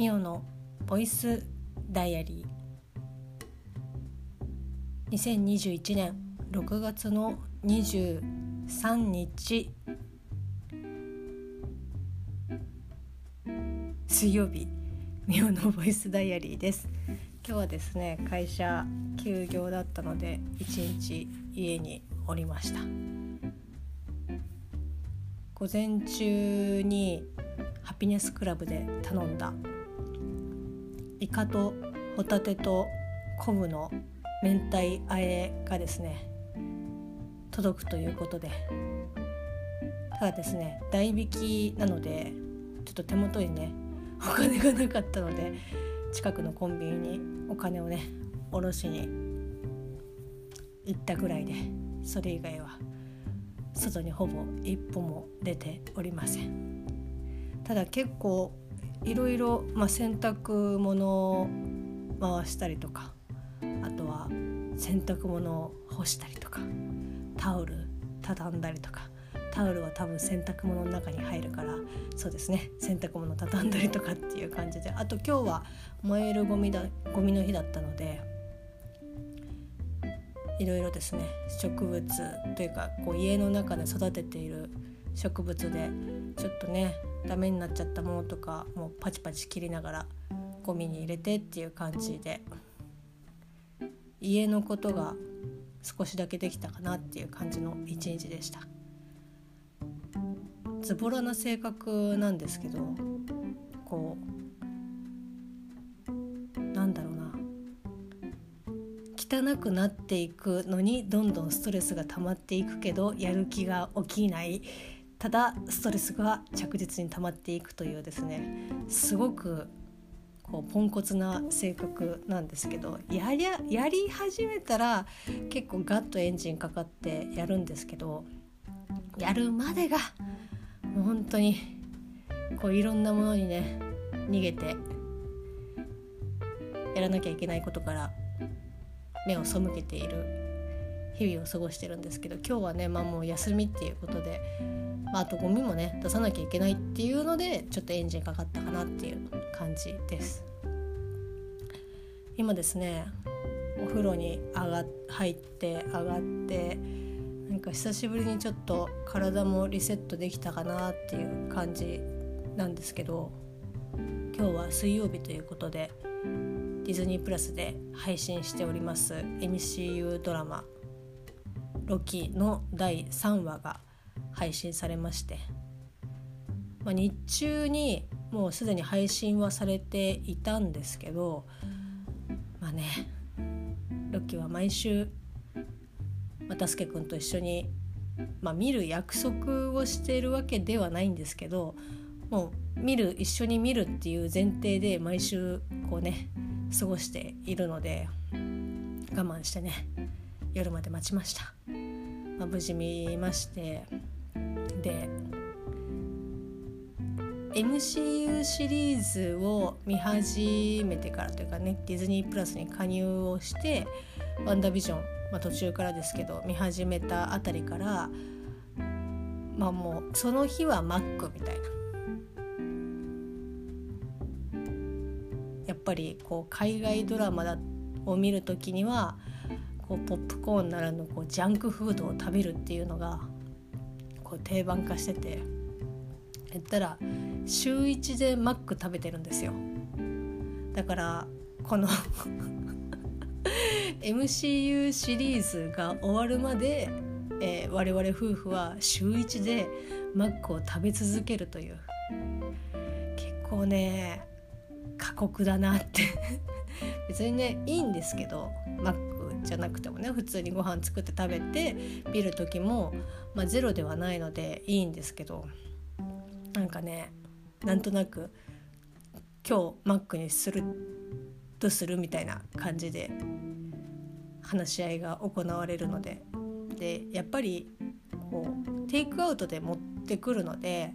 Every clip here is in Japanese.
ミオのボイスダイアリー。2021年6月の23日。水曜日ミオのボイスダイアリーです。今日はですね会社休業だったので一日家におりました。午前中にハピネスクラブで頼んだイカとホタテと昆布の明太あえがですね届くということで。ただですね代引きなのでちょっと手元にねお金がなかったので近くのコンビニにお金をね下ろしに行ったぐらいでそれ以外は外にほぼ一歩も出ておりません。ただ結構いろいろ、まあ、洗濯物を回したりとかあとは洗濯物を干したりとかタオル畳んだりとかタオルは多分洗濯物の中に入るからそうですね洗濯物畳んだりとかっていう感じであと今日は燃えるゴミだゴミの日だったのでいろいろですね植物というかこう家の中で育てている植物でちょっとねダメになっちゃったものとかもうパチパチ切りながらゴミに入れてっていう感じで家のことが少しだけできたかなっていう感じの一日でした。ズボラな性格なんですけどこうなんだろうな。汚くなっていくのにどんどんストレスが溜まっていくけどやる気が起きない。ただストレスが着実に溜まっていくというですねすごくこうポンコツな性格なんですけどやりやり始めたら結構ガッとエンジンかかってやるんですけどやるまでがもう本当にこういろんなものにね逃げてやらなきゃいけないことから目を背けている日々を過ごしてるんですけど今日はねまあもう休みっていうことでまあ、あとゴミもね出さなきゃいけないっていうのでちょっとエンジンかかったかなっていう感じです。今ですねお風呂に上が入って上がってなんか久しぶりにちょっと体もリセットできたかなっていう感じなんですけど今日は水曜日ということでディズニープラスで配信しております MCU ドラマ「ロキ」の第3話が配信されまして、まあ、日中にもうすでに配信はされていたんですけどまあねロッキーは毎週又助君と一緒に、まあ、見る約束をしているわけではないんですけどもう見る一緒に見るっていう前提で毎週こうね過ごしているので我慢してね夜まで待ちました、まあ、無事見まして。で MCU シリーズを見始めてからというかねディズニープラスに加入をして「ワンダービジョン」まあ、途中からですけど見始めたあたりからまあもうその日はマックみたいな。やっぱりこう海外ドラマだを見る時にはこうポップコーンならぬこうジャンクフードを食べるっていうのがこう定番化してて言ったら週1でマック食べてるんですよ。だからこの MCU シリーズが終わるまで、えー、我々夫婦は週1でマックを食べ続けるという。結構ね過酷だなって。別にねいいんですけどマッじゃなくてもね普通にご飯作って食べて見る時も、まあ、ゼロではないのでいいんですけどなんかねなんとなく今日マックにするとするみたいな感じで話し合いが行われるので。でやっぱりこうテイクアウトで持ってくるので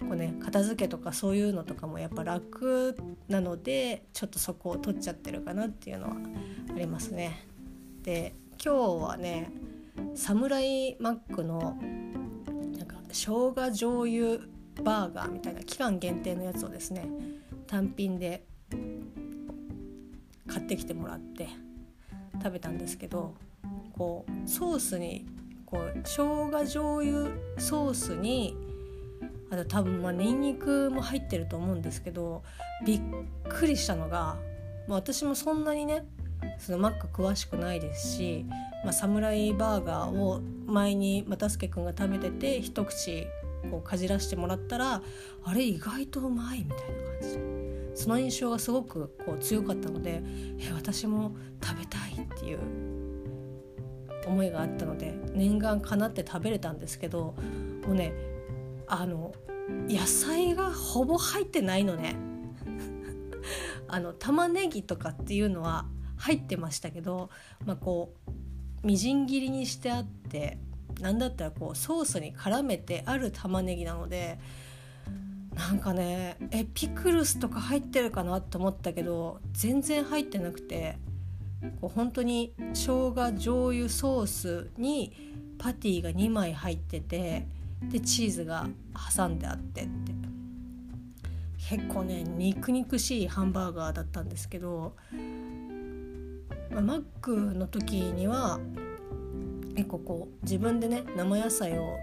こう、ね、片付けとかそういうのとかもやっぱ楽なのでちょっとそこを取っちゃってるかなっていうのはありますね。で今日はねサムライマックのなんか生姜醤油バーガーみたいな期間限定のやつをですね単品で買ってきてもらって食べたんですけどこうソースにこう生姜醤油ソースにあと多分まあニンニクも入ってると思うんですけどびっくりしたのが、まあ、私もそんなにねそのマック詳しくないですし、まあ、サムライバーガーを前に又助君が食べてて一口こうかじらしてもらったらあれ意外とうまいみたいな感じ。その印象がすごくこう強かったのでえ私も食べたいっていう思いがあったので念願かなって食べれたんですけどもうねあの野菜がほぼ入ってないのね。あの玉ねぎとかっていうのは入ってましたけど、まあ、こうみじん切りにしてあって何だったらこうソースに絡めてある玉ねぎなのでなんかねえピクルスとか入ってるかなと思ったけど全然入ってなくてこう本当に生姜醤油ソースにパティが2枚入っててでチーズが挟んであってって結構ね肉肉しいハンバーガーだったんですけど、まあ、マックの時には結構こう自分でね生野菜を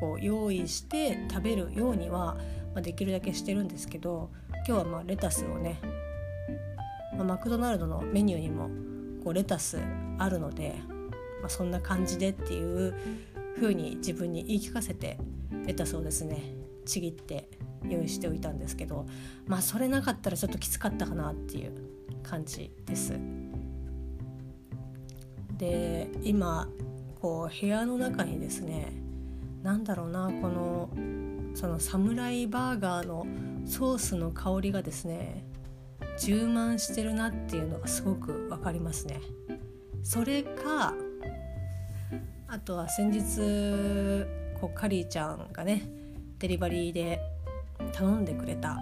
こう用意して食べるようには、まあ、できるだけしてるんですけど今日はまあレタスをね、まあ、マクドナルドのメニューにもこうレタスあるので、まあ、そんな感じでっていう風に自分に言い聞かせてレタスをですねちぎって用意しておいたんですけどまあそれなかったらちょっときつかったかなっていう感じです。で今こう部屋の中にですね何だろうなこのそのサムライバーガーのソースの香りがですね充満してるなっていうのがすごく分かりますね。それかあとは先日こうカリーちゃんがねデリバリーで頼んでくれた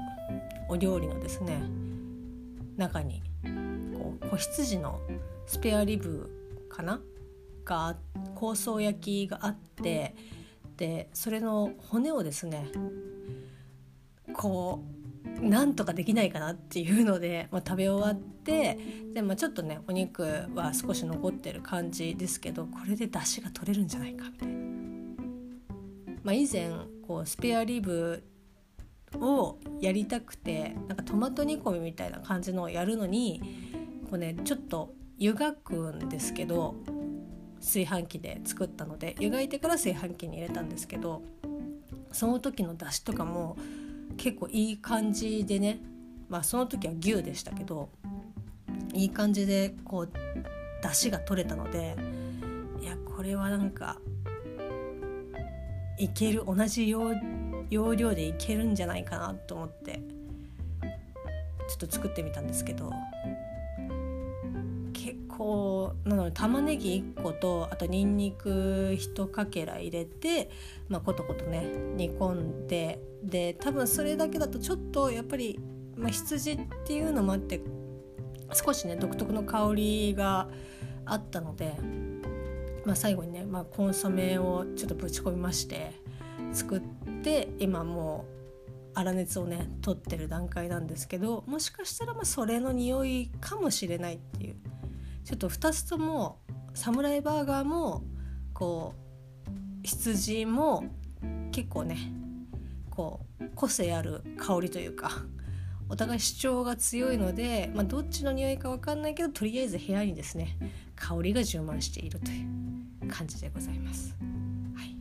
お料理のですね中にこう子羊のスペアリブかな？が香草焼きがあってでそれの骨をですねこうなんとかできないかなっていうので、まあ、食べ終わってで、まあ、ちょっとねお肉は少し残ってる感じですけどこれで出汁が取れるんじゃないかみたいな。まあ、以前こうスペアリブをやりたくてなんかトマト煮込みみたいな感じのをやるのにこうねちょっと湯がくんですけど炊飯器で作ったので湯がいてから炊飯器に入れたんですけどその時の出汁とかも結構いい感じでねまあその時は牛でしたけどいい感じでこう出汁が取れたのでいやこれはなんかいける同じ容量でいけるんじゃないかなと思ってちょっと作ってみたんですけどこうなので玉ねぎ1個とあとにんにく1かけら入れて、まあ、コトコトね煮込んでで多分それだけだとちょっとやっぱり、まあ、羊っていうのもあって少しね独特の香りがあったので、まあ、最後にね、まあ、コンソメをちょっとぶち込みまして作って今もう粗熱をね取ってる段階なんですけどもしかしたらまそれの匂いかもしれないっていう。ちょっと2つともサムライバーガーもこう羊も結構ねこう個性ある香りというかお互い主張が強いので、まあ、どっちの匂いか分かんないけどとりあえず部屋にですね香りが充満しているという感じでございます。はい、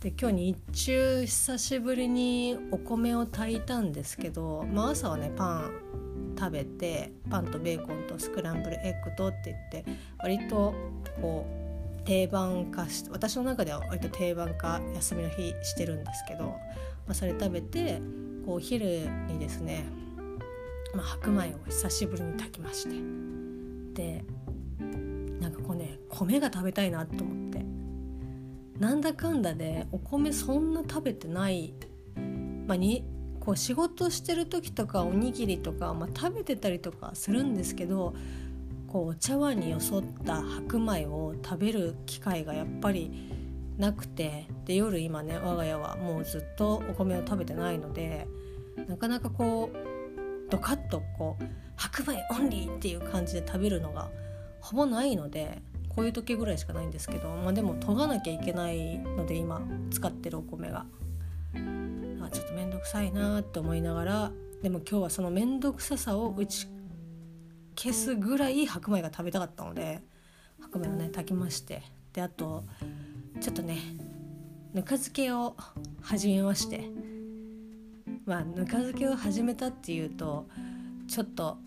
で今日日中久しぶりにお米を炊いたんですけど、まあ、朝はねパン食べてパンとベーコンとスクランブルエッグとって言って割とこう定番化し私の中では割と定番化休みの日してるんですけど、まあ、それ食べてこうお昼にですね、まあ、白米を久しぶりに炊きましてでなんかこうね米が食べたいなと思ってなんだかんだでお米そんな食べてない、まあ、にこう仕事してる時とかおにぎりとか、まあ、食べてたりとかするんですけどこうお茶碗によそった白米を食べる機会がやっぱりなくてで夜今ね我が家はもうずっとお米を食べてないのでなかなかこうドカッとこう白米オンリーっていう感じで食べるのがほぼないのでこういう時ぐらいしかないんですけど、まあ、でも研がなきゃいけないので今使ってるお米が。あちょっと面倒くさいなって思いながらでも今日はその面倒くささを打ち消すぐらい白米が食べたかったので白米をね炊きましてであとちょっとねぬか漬けを始めまして。まあぬか漬けを始めたっていうとちょっと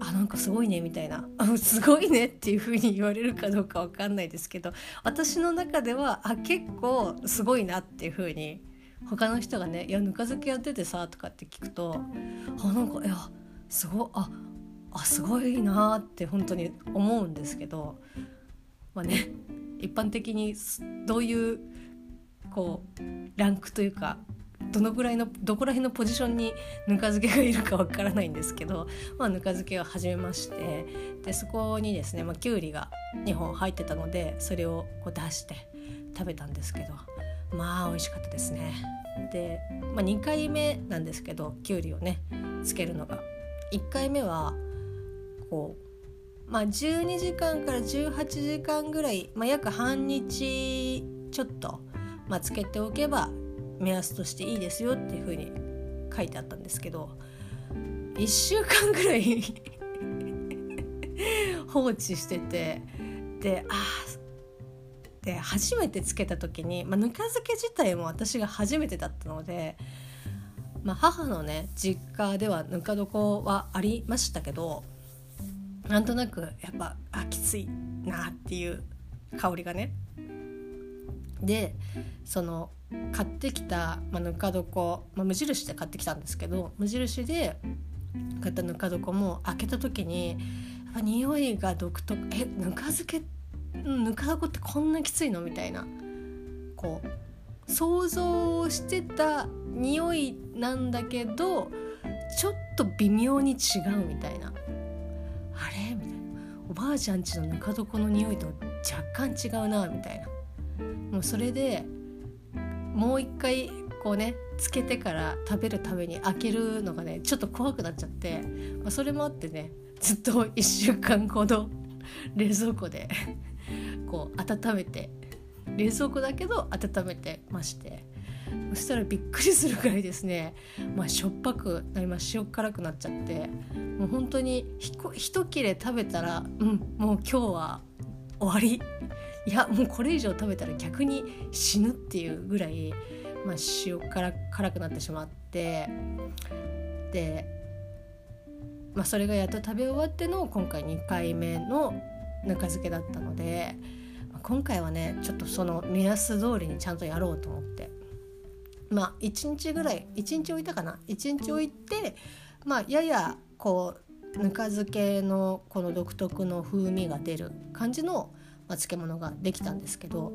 あなんかすごいねみたいな。すごいねっていう風に言われるかどうかわかんないですけど私の中ではあ結構すごいなっていう風に他の人がね「いやぬか漬けやっててさ」とかって聞くとあなんかいやすごああすごいなって本当に思うんですけどまあね一般的にどういうこうランクというかどのぐらいのどこら辺のポジションにぬか漬けがいるかわからないんですけど、まあ、ぬか漬けを始めましてでそこにですね、ま、きゅうりが2本入ってたのでそれをこう出して食べたんですけどまあ美味しかったですね。で、まあ、2回目なんですけどきゅうりをねつけるのが1回目はこうまあ12時間から18時間ぐらい、まあ、約半日ちょっと、まあ、つけておけば目安としていいですよっていう風に書いてあったんですけど1週間ぐらい 放置しててであで初めてつけた時に、まあ、ぬか漬け自体も私が初めてだったので、まあ、母のね実家ではぬか床はありましたけどなんとなくやっぱあきついなっていう香りがね。でその買ってきた、まあ、ぬか床、まあ、無印で買ってきたんですけど無印で買ったぬか床も開けた時にやっぱ匂いが独特えぬか漬けぬか床ってこんなきついのみたいな。こう想像してた匂いなんだけどちょっと微妙に違うみたいな。おばあちゃんちのぬか床の匂いと若干違うなみたいな。もうそれでもう一回こうねつけてから食べるために開けるのがねちょっと怖くなっちゃって、まあ、それもあってねずっと1週間ほど冷蔵庫でこう温めて冷蔵庫だけど温めてまして。そしたらびっくりするぐらいですね、まあ、しょっぱくなります。塩辛くなっちゃって。もう本当にひこ一切れ食べたらうんもう今日は終わり。いやもうこれ以上食べたら逆に死ぬっていうぐらい、まあ、塩辛辛くなってしまって。で、まあ、それがやっと食べ終わっての今回2回目のぬか漬けだったので今回はねちょっとその目安通りにちゃんとやろうと思って。まあ1日ぐらい1日置いたかな？1日置いてまあややこうぬか漬けのこの独特の風味が出る感じのまあ、漬物ができたんですけど、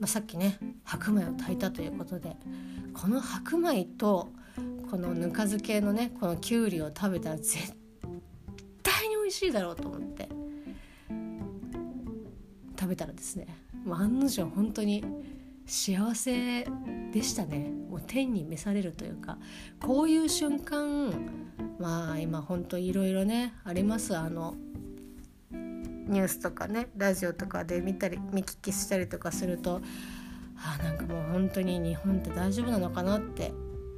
まあ、さっきね白米を炊いたということでこの白米とこのぬか漬けのねこのきゅうりを食べたら絶対に美味しいだろうと思って食べたらですね案の定本当に幸せでしたね。もう天に召されるというかこういう瞬間まあ今本当いろいろねあります。あのニュースとかねラジオとかで見たり見聞きしたりとかするとあなんかもう本当に日本って大丈夫なのかなって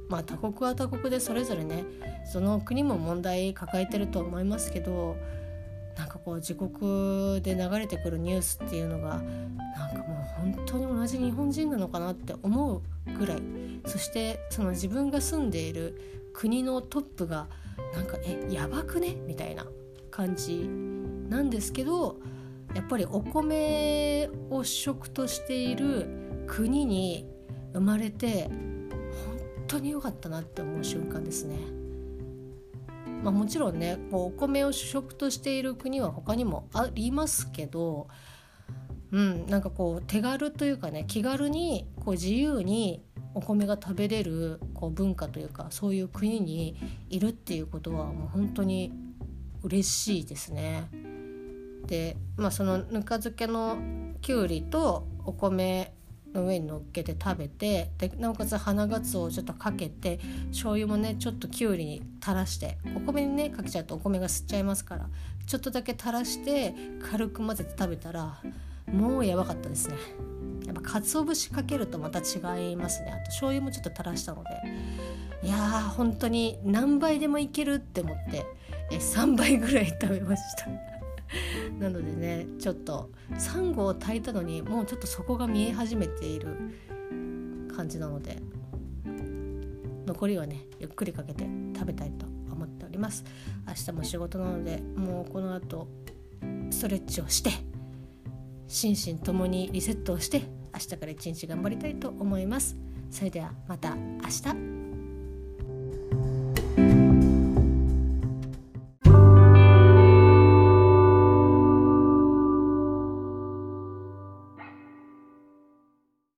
まあ他国は他国でそれぞれねその国も問題抱えてると思いますけどなんかこう自国で流れてくるニュースっていうのがなんかもう本当に同じ日本人なのかなって思うぐらいそしてその自分が住んでいる国のトップがなんかえやばくね？みたいな感じなんですけどやっぱりお米を主食としている国に生まれて本当に良かったなって思う瞬間ですね。まあ、もちろんねこうお米を主食としている国は他にもありますけど、うん、なんかこう手軽というかね気軽にこう自由にお米が食べれるこう文化というかそういう国にいるっていうことはもう本当に嬉しいですね。で、まあ、そのぬか漬けのきゅうりとお米の上に乗っけて食べてでなおかつ花がつおをちょっとかけて醤油もねちょっときゅうりに垂らしてお米にねかけちゃうとお米が吸っちゃいますからちょっとだけ垂らして軽く混ぜて食べたらもうやばかったですね。やっぱ鰹節かけるとまた違いますね。あと醤油もちょっと垂らしたので。いやー本当に何倍でもいけるって思ってえ3倍ぐらい食べました。なのでねちょっとサンゴを炊いたのにもうちょっと底が見え始めている感じなので残りはねゆっくりかけて食べたいと思っております。明日も仕事なのでもうこの後ストレッチをして心身ともにリセットをして明日から一日頑張りたいと思います。それではまた明日。